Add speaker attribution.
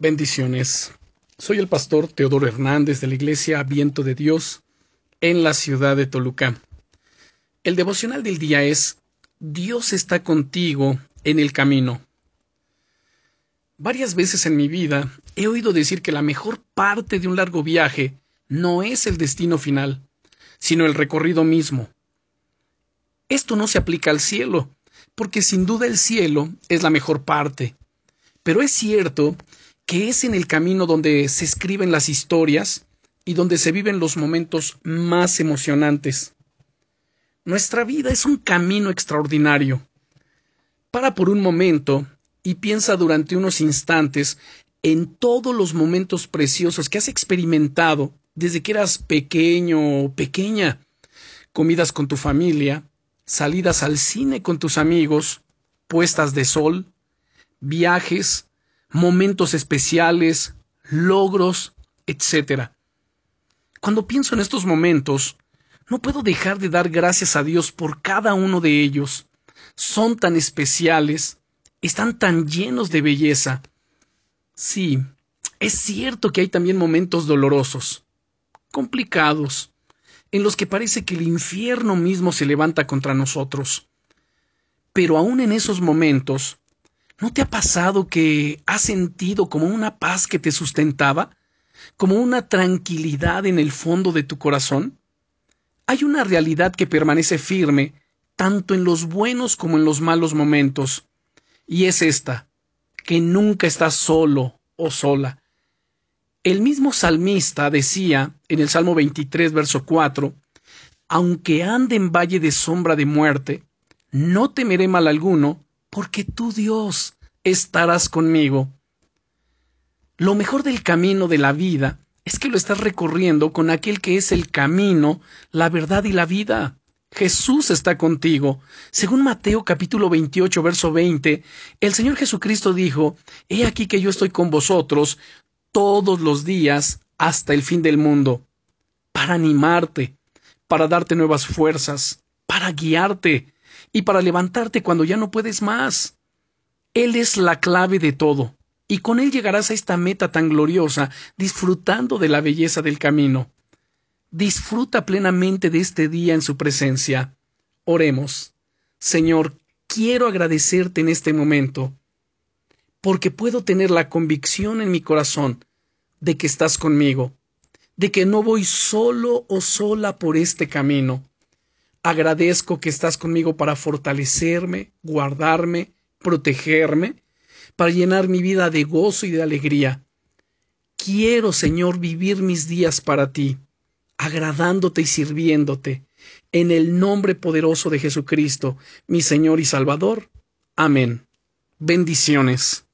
Speaker 1: Bendiciones. Soy el pastor Teodoro Hernández de la Iglesia Viento de Dios en la ciudad de Toluca. El devocional del día es Dios está contigo en el camino. Varias veces en mi vida he oído decir que la mejor parte de un largo viaje no es el destino final, sino el recorrido mismo. Esto no se aplica al cielo, porque sin duda el cielo es la mejor parte. Pero es cierto que es en el camino donde se escriben las historias y donde se viven los momentos más emocionantes. Nuestra vida es un camino extraordinario. Para por un momento y piensa durante unos instantes en todos los momentos preciosos que has experimentado desde que eras pequeño o pequeña. Comidas con tu familia, salidas al cine con tus amigos, puestas de sol, viajes, momentos especiales, logros, etc. Cuando pienso en estos momentos, no puedo dejar de dar gracias a Dios por cada uno de ellos. Son tan especiales, están tan llenos de belleza. Sí, es cierto que hay también momentos dolorosos, complicados, en los que parece que el infierno mismo se levanta contra nosotros. Pero aun en esos momentos, ¿No te ha pasado que has sentido como una paz que te sustentaba? ¿Como una tranquilidad en el fondo de tu corazón? Hay una realidad que permanece firme tanto en los buenos como en los malos momentos, y es esta, que nunca estás solo o sola. El mismo salmista decía en el Salmo 23, verso 4, Aunque ande en valle de sombra de muerte, no temeré mal alguno, porque tú, Dios, estarás conmigo. Lo mejor del camino de la vida es que lo estás recorriendo con aquel que es el camino, la verdad y la vida. Jesús está contigo. Según Mateo capítulo 28, verso 20, el Señor Jesucristo dijo, He aquí que yo estoy con vosotros todos los días hasta el fin del mundo, para animarte, para darte nuevas fuerzas, para guiarte, y para levantarte cuando ya no puedes más. Él es la clave de todo, y con Él llegarás a esta meta tan gloriosa, disfrutando de la belleza del camino. Disfruta plenamente de este día en su presencia. Oremos. Señor, quiero agradecerte en este momento, porque puedo tener la convicción en mi corazón de que estás conmigo, de que no voy solo o sola por este camino, Agradezco que estás conmigo para fortalecerme, guardarme, protegerme, para llenar mi vida de gozo y de alegría. Quiero, Señor, vivir mis días para ti, agradándote y sirviéndote, en el nombre poderoso de Jesucristo, mi Señor y Salvador. Amén. Bendiciones.